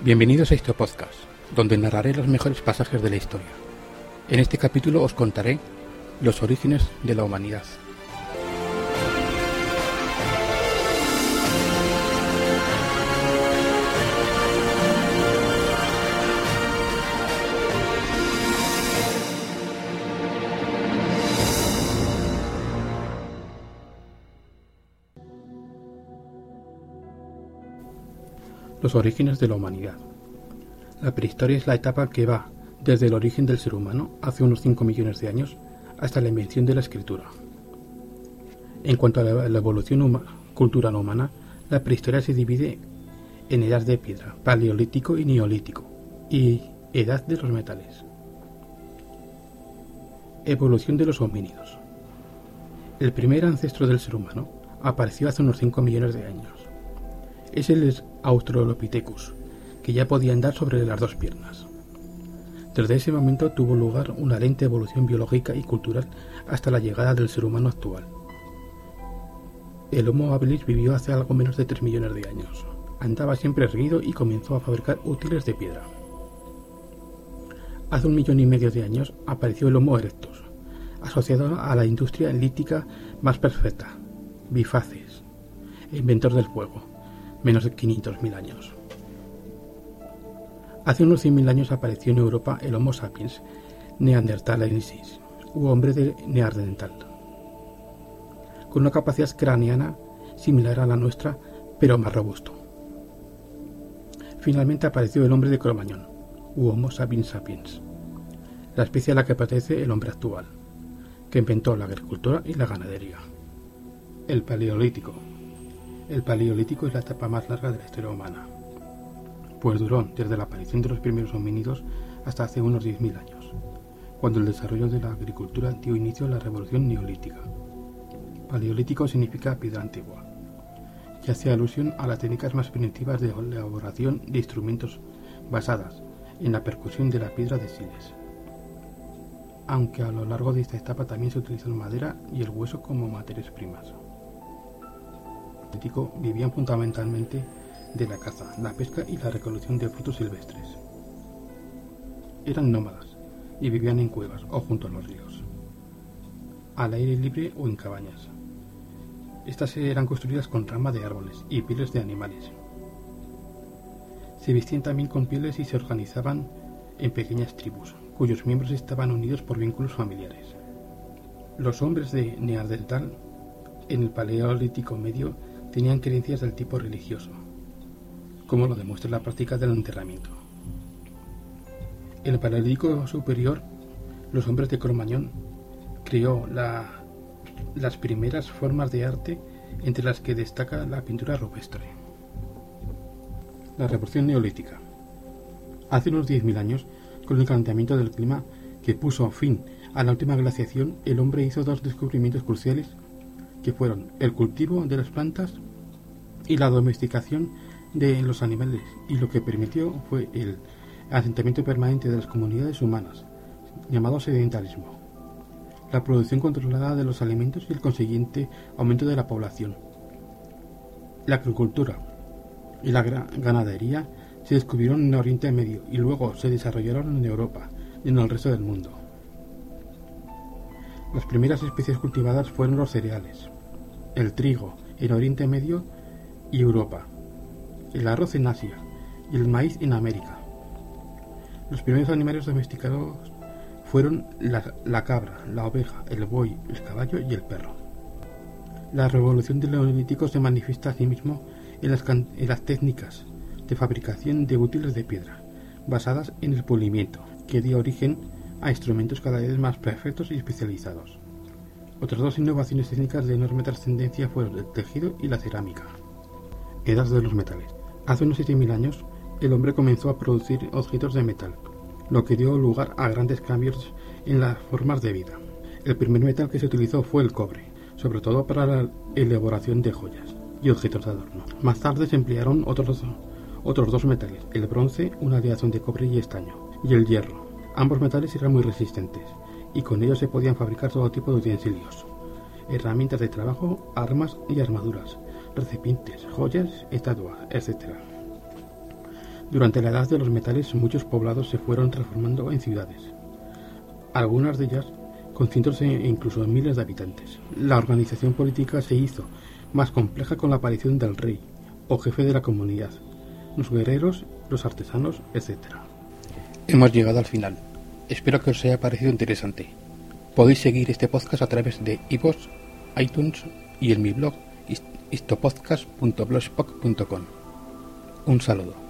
Bienvenidos a este podcast, donde narraré los mejores pasajes de la historia. En este capítulo os contaré los orígenes de la humanidad. Los orígenes de la humanidad. La prehistoria es la etapa que va desde el origen del ser humano, hace unos 5 millones de años, hasta la invención de la escritura. En cuanto a la evolución cultural humana, la prehistoria se divide en edad de piedra, paleolítico y neolítico, y edad de los metales. Evolución de los homínidos. El primer ancestro del ser humano apareció hace unos 5 millones de años. Es el Australopithecus, que ya podía andar sobre las dos piernas. Desde ese momento tuvo lugar una lenta evolución biológica y cultural hasta la llegada del ser humano actual. El Homo habilis vivió hace algo menos de 3 millones de años. Andaba siempre erguido y comenzó a fabricar útiles de piedra. Hace un millón y medio de años apareció el Homo erectus, asociado a la industria lítica más perfecta, bifaces, inventor del fuego, menos de 500.000 años. Hace unos 100.000 años apareció en Europa el Homo sapiens neanderthalensis, u hombre de neandertal, con una capacidad craneana similar a la nuestra, pero más robusto. Finalmente apareció el hombre de Cromañón, u Homo sapiens sapiens, la especie a la que pertenece el hombre actual, que inventó la agricultura y la ganadería. El Paleolítico, el Paleolítico es la etapa más larga de la historia humana, pues duró desde la aparición de los primeros homínidos hasta hace unos 10.000 años, cuando el desarrollo de la agricultura dio inicio a la revolución neolítica. Paleolítico significa piedra antigua, y hace alusión a las técnicas más primitivas de elaboración de instrumentos basadas en la percusión de la piedra de siles. Aunque a lo largo de esta etapa también se utilizan madera y el hueso como materias primas vivían fundamentalmente de la caza, la pesca y la recolección de frutos silvestres. Eran nómadas y vivían en cuevas o junto a los ríos, al aire libre o en cabañas. Estas eran construidas con ramas de árboles y pieles de animales. Se vestían también con pieles y se organizaban en pequeñas tribus, cuyos miembros estaban unidos por vínculos familiares. Los hombres de Neandertal en el Paleolítico Medio tenían creencias del tipo religioso, como lo demuestra la práctica del enterramiento. En el Paleolítico Superior, los hombres de Cromañón creó las primeras formas de arte entre las que destaca la pintura rupestre. La Revolución Neolítica. Hace unos 10.000 años, con el calentamiento del clima que puso fin a la última glaciación, el hombre hizo dos descubrimientos cruciales que fueron el cultivo de las plantas y la domesticación de los animales, y lo que permitió fue el asentamiento permanente de las comunidades humanas, llamado sedentarismo, la producción controlada de los alimentos y el consiguiente aumento de la población. La agricultura y la ganadería se descubrieron en Oriente Medio y luego se desarrollaron en Europa y en el resto del mundo. Las primeras especies cultivadas fueron los cereales, el trigo en Oriente Medio y Europa, el arroz en Asia y el maíz en América. Los primeros animales domesticados fueron la, cabra, la oveja, el buey, el caballo y el perro. La revolución del neolítico se manifiesta asimismo en las, en las técnicas de fabricación de útiles de piedra, basadas en el pulimiento, que dio origen a instrumentos cada vez más perfectos y especializados. Otras dos innovaciones técnicas de enorme trascendencia fueron el tejido y la cerámica. Edad de los metales. Hace unos 7.000 años, el hombre comenzó a producir objetos de metal, lo que dio lugar a grandes cambios en las formas de vida. El primer metal que se utilizó fue el cobre, sobre todo para la elaboración de joyas y objetos de adorno. Más tarde se emplearon otros, otros dos metales, el bronce, una aleación de cobre y estaño, y el hierro. Ambos metales eran muy resistentes, y con ellos se podían fabricar todo tipo de utensilios, herramientas de trabajo, armas y armaduras, recipientes, joyas, estatuas, etc. Durante la edad de los metales muchos poblados se fueron transformando en ciudades, algunas de ellas con cientos e incluso miles de habitantes. La organización política se hizo más compleja con la aparición del rey o jefe de la comunidad, los guerreros, los artesanos, etc. Hemos llegado al final. Espero que os haya parecido interesante. Podéis seguir este podcast a través de iVoox, iTunes y en mi blog histopodcast.blogspot.com. Un saludo.